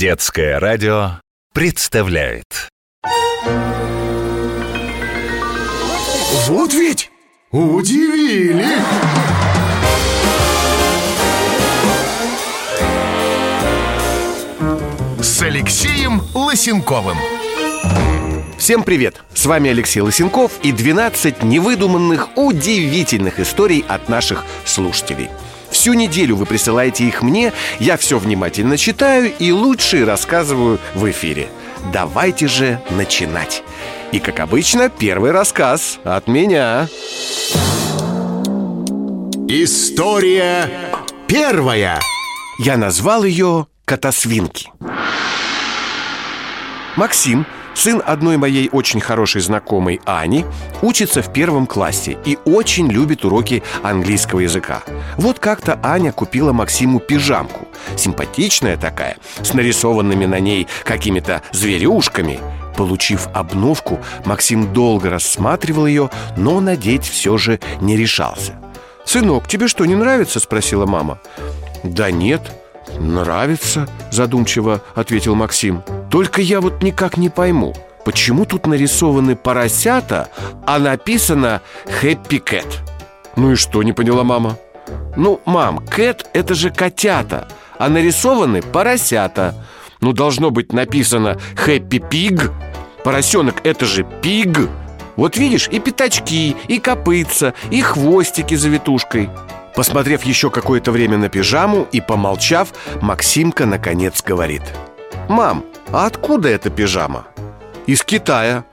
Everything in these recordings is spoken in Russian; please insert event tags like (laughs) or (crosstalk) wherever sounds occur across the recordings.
Детское радио представляет Вот ведь удивили! С Алексеем Лысенковым Всем привет! С вами Алексей Лысенков и 12 невыдуманных, удивительных историй от наших слушателей. Всю неделю вы присылаете их мне, я все внимательно читаю и лучшие рассказываю в эфире. Давайте же начинать. И, как обычно, первый рассказ от меня. История первая Я назвал ее «Котосвинки». Максим, сын одной моей очень хорошей знакомой Ани, учится в первом классе и очень любит уроки английского языка. Вот как-то Аня купила Максиму пижамку. Симпатичная такая, с нарисованными на ней какими-то зверюшками. Получив обновку, Максим долго рассматривал ее, но надеть все же не решался. «Сынок, тебе что, не нравится?» – спросила мама. «Да нет, нравится», – задумчиво ответил Максим. «Только я вот никак не пойму, почему тут нарисованы поросята, а написано «Хэппи Кэт»?» «Ну и что?» – не поняла мама. «Ну, мам, Кэт – это же котята, а нарисованы поросята. Ну, должно быть написано «Хэппи Пиг». Поросенок – это же пиг. Вот видишь, и пятачки, и копытца, и хвостики за витушкой. Посмотрев еще какое-то время на пижаму и помолчав, Максимка наконец говорит «Мам, а откуда эта пижама?» «Из Китая».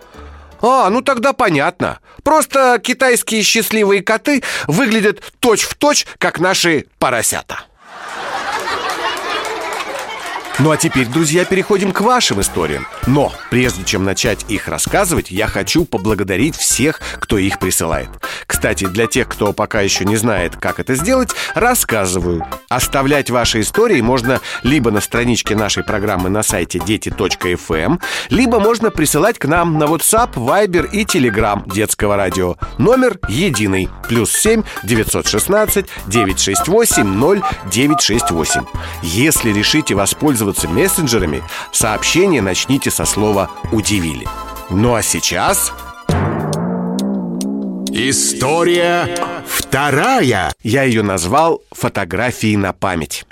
«А, ну тогда понятно. Просто китайские счастливые коты выглядят точь-в-точь, точь, как наши поросята». Ну а теперь, друзья, переходим к вашим историям. Но прежде чем начать их рассказывать, я хочу поблагодарить всех, кто их присылает. Кстати, для тех, кто пока еще не знает, как это сделать, рассказываю. Оставлять ваши истории можно либо на страничке нашей программы на сайте дети.фм, либо можно присылать к нам на WhatsApp, Viber и Telegram детского радио. Номер единый. Плюс 7 916 968 0968. Если решите воспользоваться мессенджерами, сообщение начните со слова «удивили». Ну а сейчас... История вторая Я ее назвал «Фотографии на память».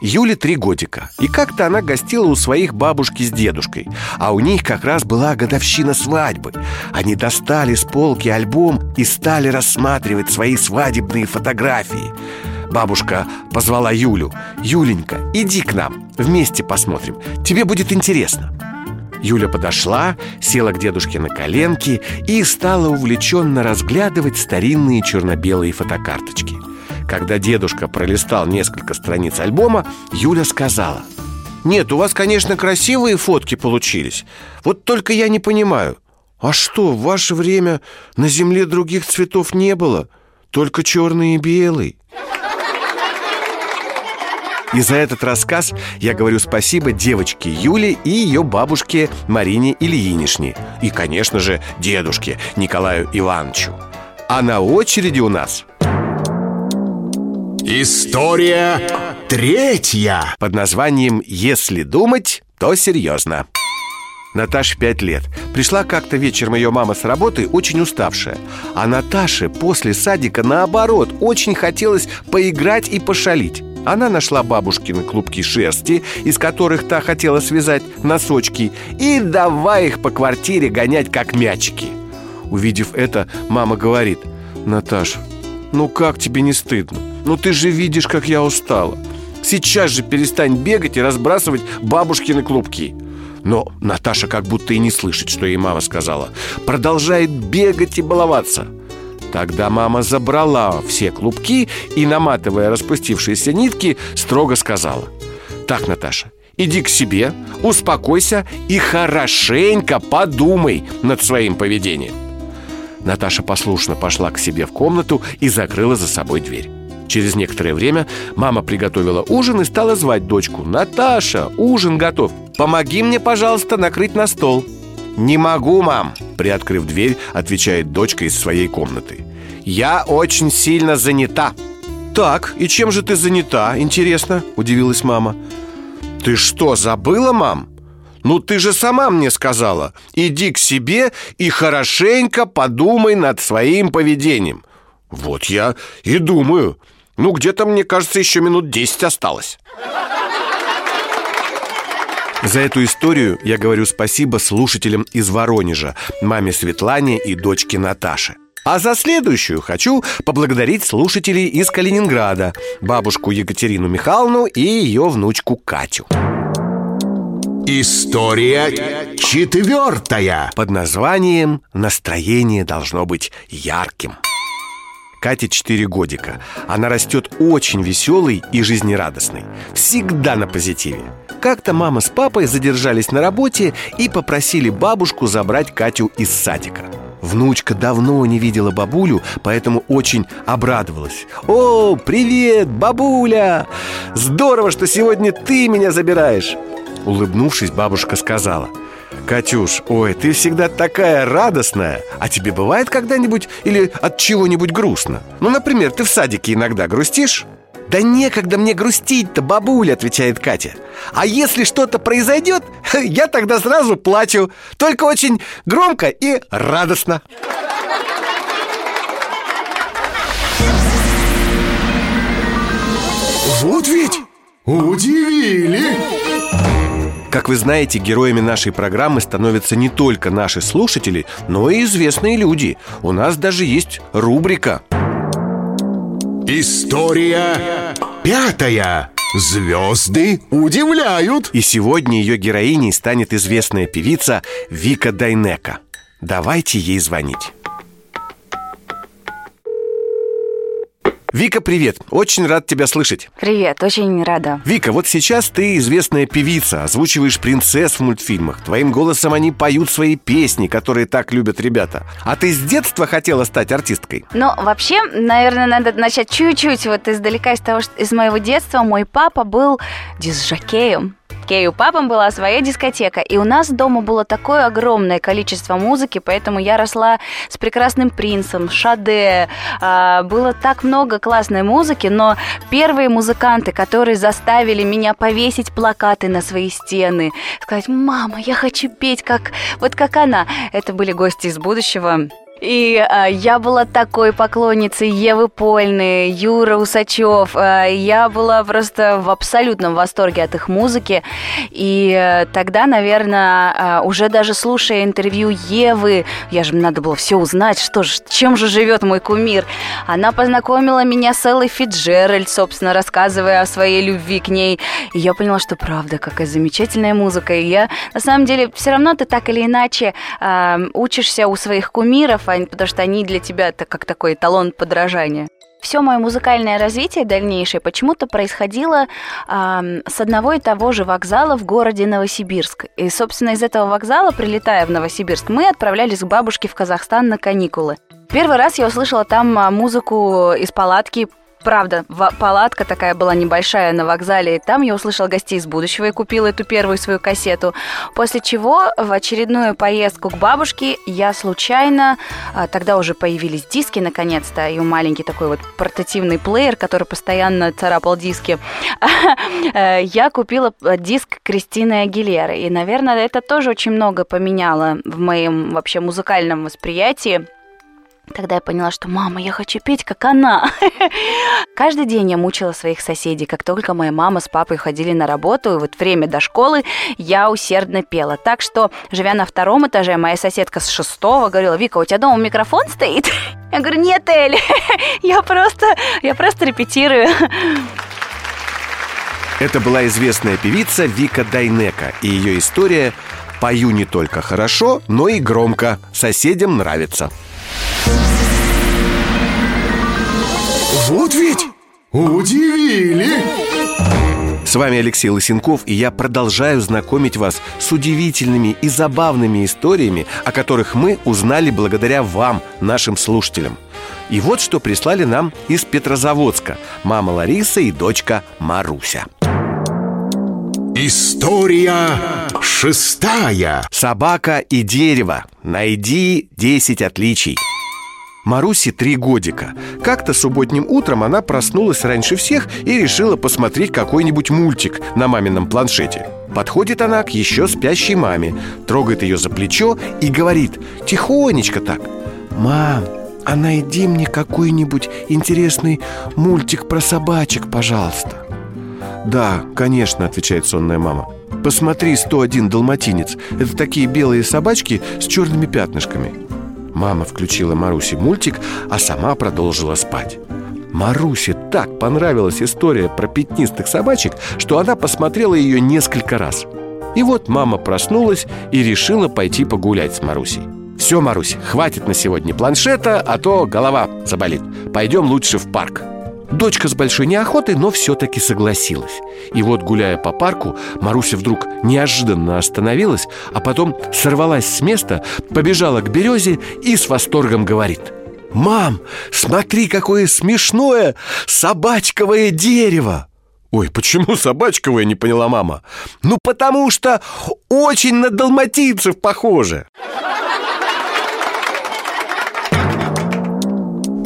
Юле три годика И как-то она гостила у своих бабушки с дедушкой А у них как раз была годовщина свадьбы Они достали с полки альбом И стали рассматривать свои свадебные фотографии Бабушка позвала Юлю «Юленька, иди к нам, вместе посмотрим, тебе будет интересно» Юля подошла, села к дедушке на коленки и стала увлеченно разглядывать старинные черно-белые фотокарточки. Когда дедушка пролистал несколько страниц альбома, Юля сказала «Нет, у вас, конечно, красивые фотки получились. Вот только я не понимаю, а что, в ваше время на земле других цветов не было? Только черный и белый?» И за этот рассказ я говорю спасибо девочке Юле и ее бабушке Марине Ильинишне. И, конечно же, дедушке Николаю Ивановичу. А на очереди у нас... История третья Под названием «Если думать, то серьезно». Наташе пять лет. Пришла как-то вечером ее мама с работы очень уставшая. А Наташе после садика, наоборот, очень хотелось поиграть и пошалить. Она нашла бабушкины клубки шерсти, из которых та хотела связать носочки, и давай их по квартире гонять, как мячики. Увидев это, мама говорит, «Наташ, ну как тебе не стыдно? Ну ты же видишь, как я устала. Сейчас же перестань бегать и разбрасывать бабушкины клубки». Но Наташа как будто и не слышит, что ей мама сказала. Продолжает бегать и баловаться. Тогда мама забрала все клубки и, наматывая распустившиеся нитки, строго сказала «Так, Наташа, иди к себе, успокойся и хорошенько подумай над своим поведением». Наташа послушно пошла к себе в комнату и закрыла за собой дверь. Через некоторое время мама приготовила ужин и стала звать дочку «Наташа, ужин готов! Помоги мне, пожалуйста, накрыть на стол!» «Не могу, мам!» – приоткрыв дверь, отвечает дочка из своей комнаты «Я очень сильно занята!» «Так, и чем же ты занята, интересно?» – удивилась мама Ты что, забыла, мам? Ну ты же сама мне сказала Иди к себе и хорошенько подумай над своим поведением Вот я и думаю Ну где-то, мне кажется, еще минут 10 осталось за эту историю я говорю спасибо слушателям из Воронежа, маме Светлане и дочке Наташе. А за следующую хочу поблагодарить слушателей из Калининграда, бабушку Екатерину Михайловну и ее внучку Катю. История четвертая Под названием «Настроение должно быть ярким». Кате 4 годика. Она растет очень веселой и жизнерадостной. Всегда на позитиве. Как-то мама с папой задержались на работе и попросили бабушку забрать Катю из садика. Внучка давно не видела бабулю, поэтому очень обрадовалась «О, привет, бабуля! Здорово, что сегодня ты меня забираешь!» Улыбнувшись, бабушка сказала Катюш, ой, ты всегда такая радостная. А тебе бывает когда-нибудь или от чего-нибудь грустно? Ну, например, ты в садике иногда грустишь? «Да некогда мне грустить-то, бабуля», — отвечает Катя. «А если что-то произойдет, (laughs) я тогда сразу плачу. Только очень громко и радостно» Вот ведь удивили Как вы знаете, героями нашей программы становятся не только наши слушатели, но и известные люди. У нас даже есть рубрика История пятая. Звезды удивляют И сегодня ее героиней станет известная певица Вика Дайнека. Давайте ей звонить Вика, привет! Очень рад тебя слышать. Привет, очень рада. Вика, вот сейчас ты известная певица Озвучиваешь принцесс в мультфильмах. Твоим голосом они поют свои песни, которые так любят ребята. А ты с детства хотела стать артисткой? Ну, вообще, наверное, надо начать чуть-чуть вот издалека из того, что из моего детства. Мой папа был дисжокеем Кей, у папы была своя дискотека, и у нас дома было такое огромное количество музыки, поэтому я росла с прекрасным принцем, Шаде, а, было так много классной музыки, но первые музыканты, которые заставили меня повесить плакаты на свои стены, сказать, мама, я хочу петь как вот как она, это были гости из будущего. И а, я была такой поклонницей Евы Польны, Юра Усачев. А, я была просто в абсолютном восторге от их музыки. И а, тогда, наверное, а, уже даже слушая интервью Евы, я же надо было все узнать, что же, чем же живет мой кумир. Она познакомила меня с Эллой Фиджеральд, собственно, рассказывая о своей любви к ней. И я поняла, что правда, какая замечательная музыка. И я, на самом деле, все равно ты так или иначе а, учишься у своих кумиров, потому что они для тебя это как такой эталон подражания. Все мое музыкальное развитие дальнейшее почему-то происходило э, с одного и того же вокзала в городе Новосибирск. И, собственно, из этого вокзала, прилетая в Новосибирск, мы отправлялись к бабушке в Казахстан на каникулы. Первый раз я услышала там музыку из палатки правда, палатка такая была небольшая на вокзале. Там я услышала гостей из будущего и купила эту первую свою кассету. После чего в очередную поездку к бабушке я случайно, а, тогда уже появились диски наконец-то, и маленький такой вот портативный плеер, который постоянно царапал диски, (laughs) э, я купила диск Кристины Агилеры. И, наверное, это тоже очень много поменяло в моем вообще музыкальном восприятии. Тогда я поняла, что «мама, я хочу петь, как она». (laughs) Каждый день я мучила своих соседей. Как только моя мама с папой ходили на работу, и вот время до школы, я усердно пела. Так что, живя на втором этаже, моя соседка с шестого говорила, «Вика, у тебя дома микрофон стоит?» (laughs) Я говорю, «Нет, Эль, (laughs) я просто, я просто репетирую». Это была известная певица Вика Дайнека, и ее история «Пою не только хорошо, но и громко. Соседям нравится». Вот ведь удивили! С вами Алексей Лысенков, и я продолжаю знакомить вас с удивительными и забавными историями, о которых мы узнали благодаря вам, нашим слушателям. И вот что прислали нам из Петрозаводска мама Лариса и дочка Маруся. История шестая. Собака и дерево. Найди 10 отличий. Маруси три годика. Как-то субботним утром она проснулась раньше всех И решила посмотреть какой-нибудь мультик на мамином планшете. Подходит она к еще спящей маме Трогает ее за плечо и говорит Тихонечко так. Мам, а найди мне какой-нибудь интересный мультик про собачек, пожалуйста Да, конечно, отвечает сонная мама Посмотри, 101 далматинец. Это такие белые собачки с черными пятнышками. Мама включила Марусе мультик, а сама продолжила спать. Марусе так понравилась история про пятнистых собачек, что она посмотрела ее несколько раз. И вот мама проснулась и решила пойти погулять с Марусей. Все, Марусь, хватит на сегодня планшета, а то голова заболит. Пойдем лучше в парк Дочка с большой неохотой, но все-таки согласилась. И вот, гуляя по парку, Маруся вдруг неожиданно остановилась А потом сорвалась с места, побежала к березе и с восторгом говорит. «Мам, смотри, какое смешное собачковое дерево!» Ой, почему собачковое, не поняла мама. Ну, потому что очень на далматинцев похоже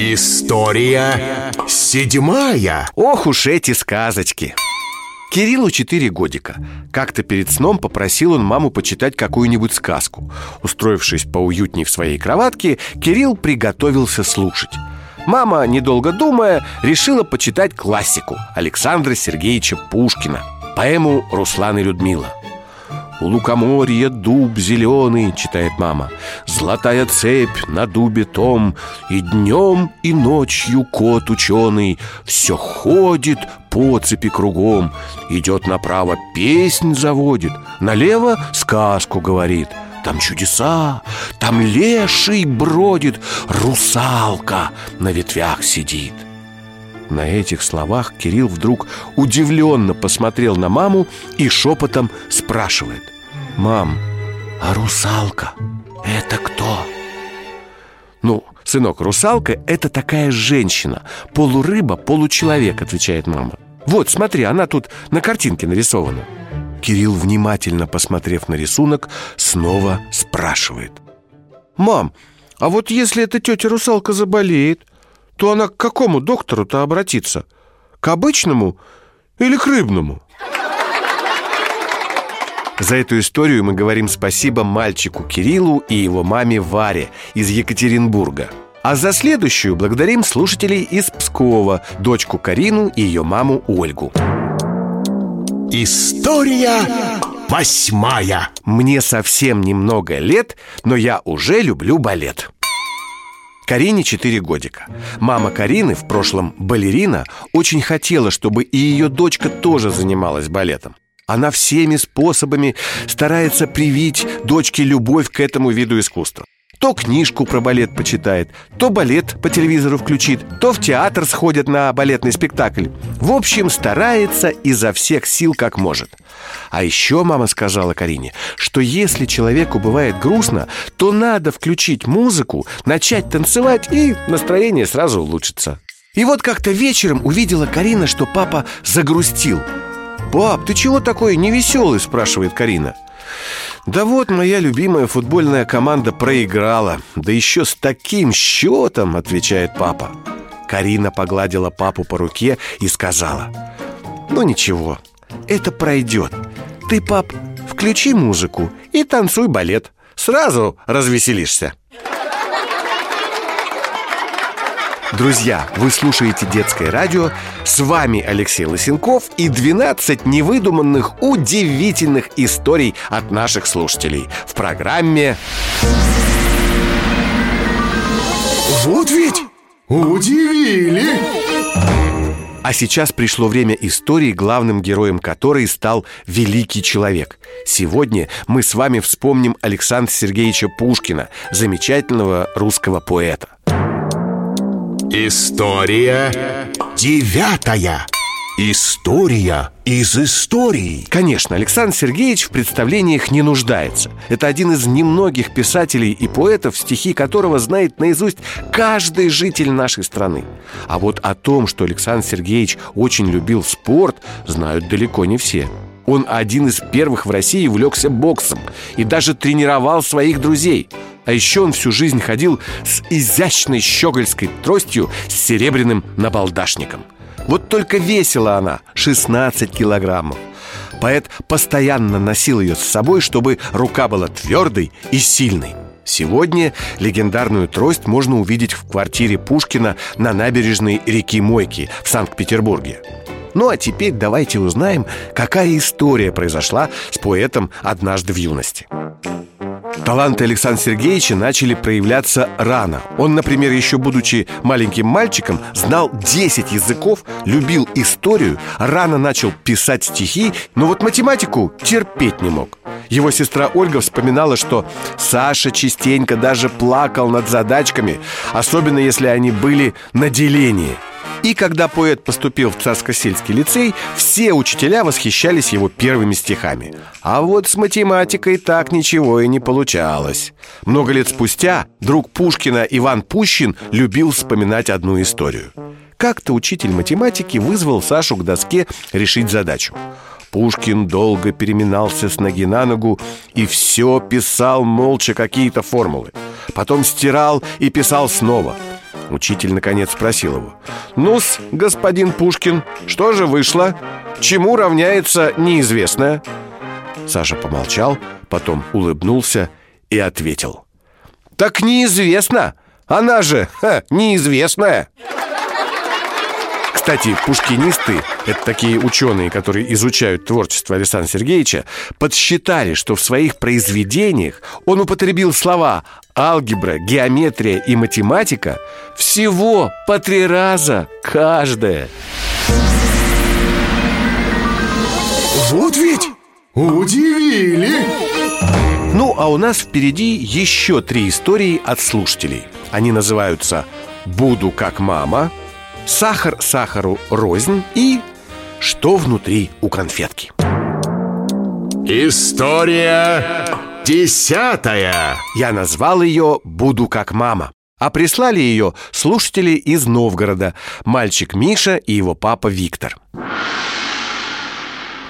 История седьмая. Ох уж эти сказочки. Кириллу 4 годика. Как-то перед сном попросил он маму почитать какую-нибудь сказку. Устроившись поуютней в своей кроватке Кирилл приготовился слушать. Мама, недолго думая, решила почитать классику Александра Сергеевича Пушкина Поэму «Руслан и Людмила» У лукоморья дуб зеленый, читает мама. Золотая цепь на дубе том И днем, и ночью кот ученый Все ходит по цепи кругом Идет направо, песнь заводит Налево сказку говорит. Там чудеса, там леший бродит Русалка на ветвях сидит на этих словах Кирилл вдруг удивленно посмотрел на маму и шепотом спрашивает. «Мам, а русалка – это кто?» «Ну, сынок, русалка – это такая женщина. Полурыба, получеловек», – отвечает мама. «Вот, смотри, она тут на картинке нарисована» Кирилл, внимательно посмотрев на рисунок, снова спрашивает. «Мам, а вот если эта тетя русалка заболеет, то она к какому доктору-то обратиться? К обычному или к рыбному? За эту историю мы говорим спасибо мальчику Кириллу и его маме Варе из Екатеринбурга. А за следующую благодарим слушателей из Пскова, дочку Карину и ее маму Ольгу. История восьмая Мне совсем немного лет, но я уже люблю балет. Карине 4 годика. Мама Карины, в прошлом балерина, очень хотела, чтобы и ее дочка тоже занималась балетом. Она всеми способами старается привить дочке любовь к этому виду искусства то книжку про балет почитает, то балет по телевизору включит, то в театр сходит на балетный спектакль. В общем, старается изо всех сил как может. А еще мама сказала Карине, что если человеку бывает грустно, то надо включить музыку, начать танцевать, и настроение сразу улучшится. И вот как-то вечером увидела Карина, что папа загрустил. «Пап, ты чего такой невеселый?» – спрашивает Карина. Да вот моя любимая футбольная команда проиграла. Да еще с таким счетом, отвечает папа. Карина погладила папу по руке и сказала Ну ничего, это пройдет. Ты, пап, включи музыку и танцуй балет. Сразу развеселишься Друзья, вы слушаете «Детское радио». С вами Алексей Лысенков и 12 невыдуманных, удивительных историй от наших слушателей в программе Вот ведь удивили А сейчас пришло время истории, главным героем которой стал великий человек. Сегодня мы с вами вспомним Александра Сергеевича Пушкина, замечательного русского поэта. История девятая. История из истории. Конечно, Александр Сергеевич в представлениях не нуждается. Это один из немногих писателей и поэтов, стихи которого знает наизусть каждый житель нашей страны. А вот о том, что Александр Сергеевич очень любил спорт, знают далеко не все. Он один из первых в России увлекся боксом и даже тренировал своих друзей. А еще он всю жизнь ходил с изящной щегольской тростью с серебряным набалдашником. Вот только весила она 16 килограммов. Поэт постоянно носил ее с собой, чтобы рука была твердой и сильной. Сегодня легендарную трость можно увидеть в квартире Пушкина на набережной реки Мойки в Санкт-Петербурге. Ну а теперь давайте узнаем, какая история произошла с поэтом однажды в юности. Таланты Александра Сергеевича начали проявляться рано. Он, например, еще будучи маленьким мальчиком, знал 10 языков, любил историю, рано начал писать стихи, но вот математику терпеть не мог. Его сестра Ольга вспоминала, что Саша частенько даже плакал над задачками, особенно если они были на делении – и когда поэт поступил в Царско-сельский лицей, все учителя восхищались его первыми стихами. А вот с математикой так ничего и не получалось. Много лет спустя друг Пушкина Иван Пущин любил вспоминать одну историю. Как-то учитель математики вызвал Сашу к доске решить задачу. Пушкин долго переминался с ноги на ногу и все писал молча какие-то формулы. Потом стирал и писал снова – Учитель наконец спросил его «Ну-с, господин Пушкин, что же вышло? Чему равняется неизвестное?» Саша помолчал, потом улыбнулся и ответил «Так неизвестно! Она же ха, неизвестная!» Кстати, пушкинисты, это такие ученые, которые изучают творчество Александра Сергеевича, подсчитали, что в своих произведениях он употребил слова алгебра, геометрия и математика всего по три раза каждая. Вот ведь удивили! Ну, а у нас впереди еще три истории от слушателей. Они называются «Буду как мама», «Сахар сахару рознь» и «Что внутри у конфетки». История десятая. Я назвал ее «Буду как мама». А прислали ее слушатели из Новгорода Мальчик Миша и его папа Виктор.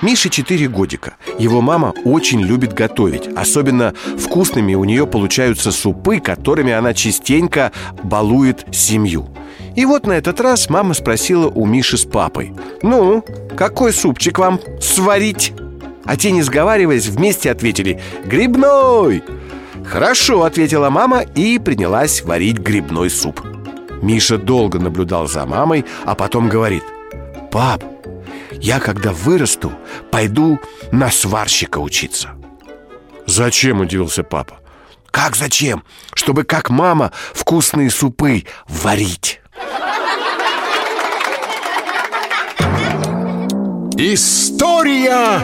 Мише 4 годика. Его мама очень любит готовить. Особенно вкусными у нее получаются супы Которыми она частенько балует семью И вот на этот раз мама спросила у Миши с папой Ну, какой супчик вам сварить? А те, не сговариваясь, вместе ответили «Грибной!» «Хорошо», — ответила мама и принялась варить грибной суп Миша долго наблюдал за мамой, а потом говорит «Пап, я когда вырасту, пойду на сварщика учиться «Зачем?» – удивился папа «Как зачем? Чтобы, как мама, вкусные супы варить» История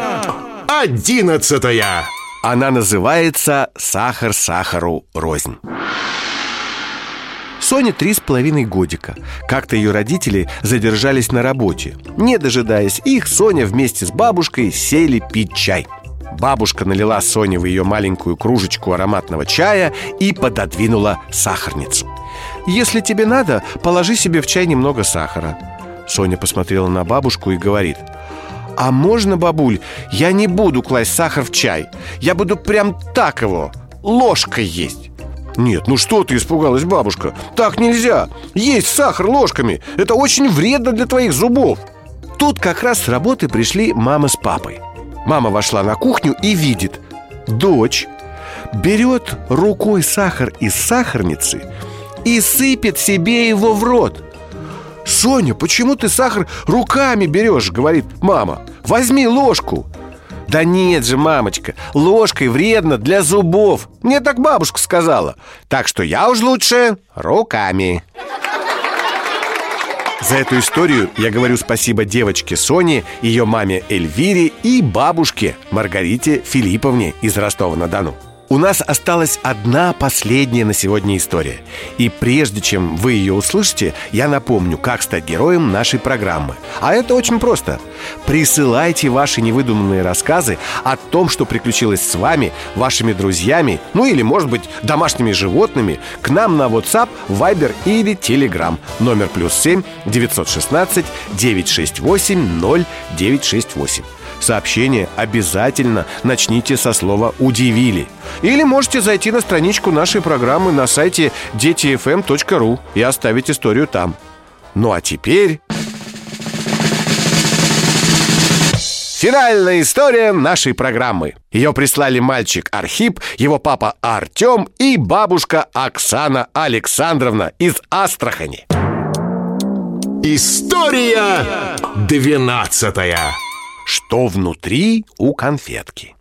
одиннадцатая она называется «Сахар сахару рознь». Соне три с половиной годика. Как-то ее родители задержались на работе. Не дожидаясь их, Соня вместе с бабушкой сели пить чай. Бабушка налила Соне в ее маленькую кружечку ароматного чая и пододвинула сахарницу. «Если тебе надо, положи себе в чай немного сахара». Соня посмотрела на бабушку и говорит – «А можно, бабуль, я не буду класть сахар в чай Я буду прям так его, ложкой есть» Нет, ну что ты испугалась, бабушка? Так нельзя! Есть сахар ложками! Это очень вредно для твоих зубов! Тут как раз с работы пришли мама с папой Мама вошла на кухню и видит Дочь берет рукой сахар из сахарницы и сыпет себе его в рот «Соня, почему ты сахар руками берешь?» — говорит мама «Возьми ложку!» Да нет же, мамочка, ложкой вредно для зубов Мне так бабушка сказала Так что я уж лучше руками За эту историю я говорю спасибо девочке Соне, ее маме Эльвире и бабушке Маргарите Филипповне из Ростова-на-Дону у нас осталась одна последняя на сегодня история. И прежде чем вы ее услышите, я напомню, как стать героем нашей программы. А это очень просто. Присылайте ваши невыдуманные рассказы о том, что приключилось с вами, вашими друзьями, ну или, может быть, домашними животными, к нам на WhatsApp, Viber или Telegram. Номер плюс 7 916 968 0968. Сообщение обязательно начните со слова «удивили». Или можете зайти на страничку нашей программы на сайте детифм.ру и оставить историю там. Ну а теперь... Финальная история нашей программы. Ее прислали мальчик Архип, его папа Артем и бабушка Оксана Александровна из Астрахани. История двенадцатая. Что внутри у конфетки?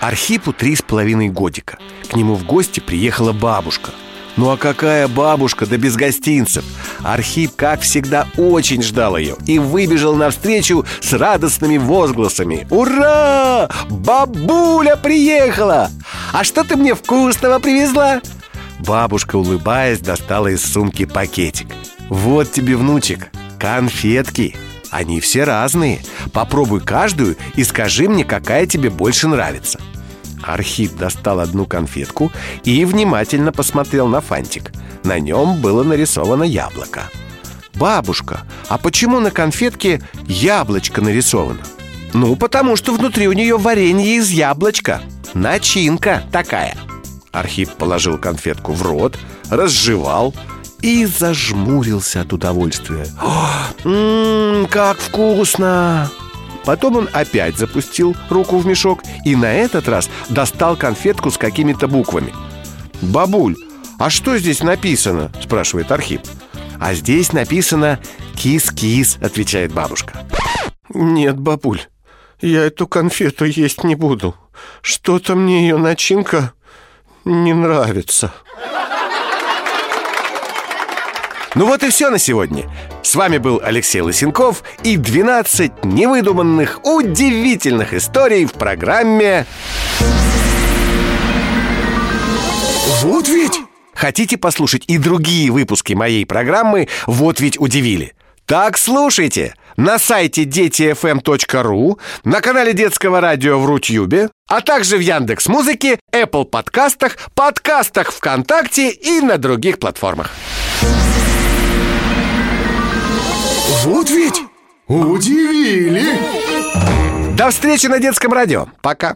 Архипу три с половиной годика. К нему в гости приехала бабушка. Ну а какая бабушка, да без гостинцев Архип, как всегда, очень ждал ее И выбежал навстречу с радостными возгласами Ура! Бабуля приехала! А что ты мне вкусного привезла? Бабушка, улыбаясь, достала из сумки пакетик Вот тебе, внучек, конфетки Они все разные Попробуй каждую и скажи мне, какая тебе больше нравится Архип достал одну конфетку и внимательно посмотрел на фантик. На нем было нарисовано яблоко. «Бабушка, а почему на конфетке яблочко нарисовано?» «Ну, потому что внутри у нее варенье из яблочка. Начинка такая». Архип положил конфетку в рот, разжевал и зажмурился от удовольствия. «Ммм, как вкусно!» Потом он опять запустил руку в мешок и на этот раз достал конфетку с какими-то буквами. «Бабуль, а что здесь написано?» – спрашивает Архип. «А здесь написано «кис-кис», – отвечает бабушка. «Нет, бабуль, я эту конфету есть не буду. Что-то мне ее начинка не нравится». Ну вот и все на сегодня. С вами был Алексей Лысенков и 12 невыдуманных, удивительных историй в программе Вот ведь! Хотите послушать и другие выпуски моей программы «Вот ведь удивили»? Так слушайте! На сайте детифм.ру, на канале Детского радио в Рутюбе, а также в Яндекс Музыке, Apple подкастах, подкастах ВКонтакте и на других платформах. Вот ведь! Удивили! До встречи на детском радио. Пока.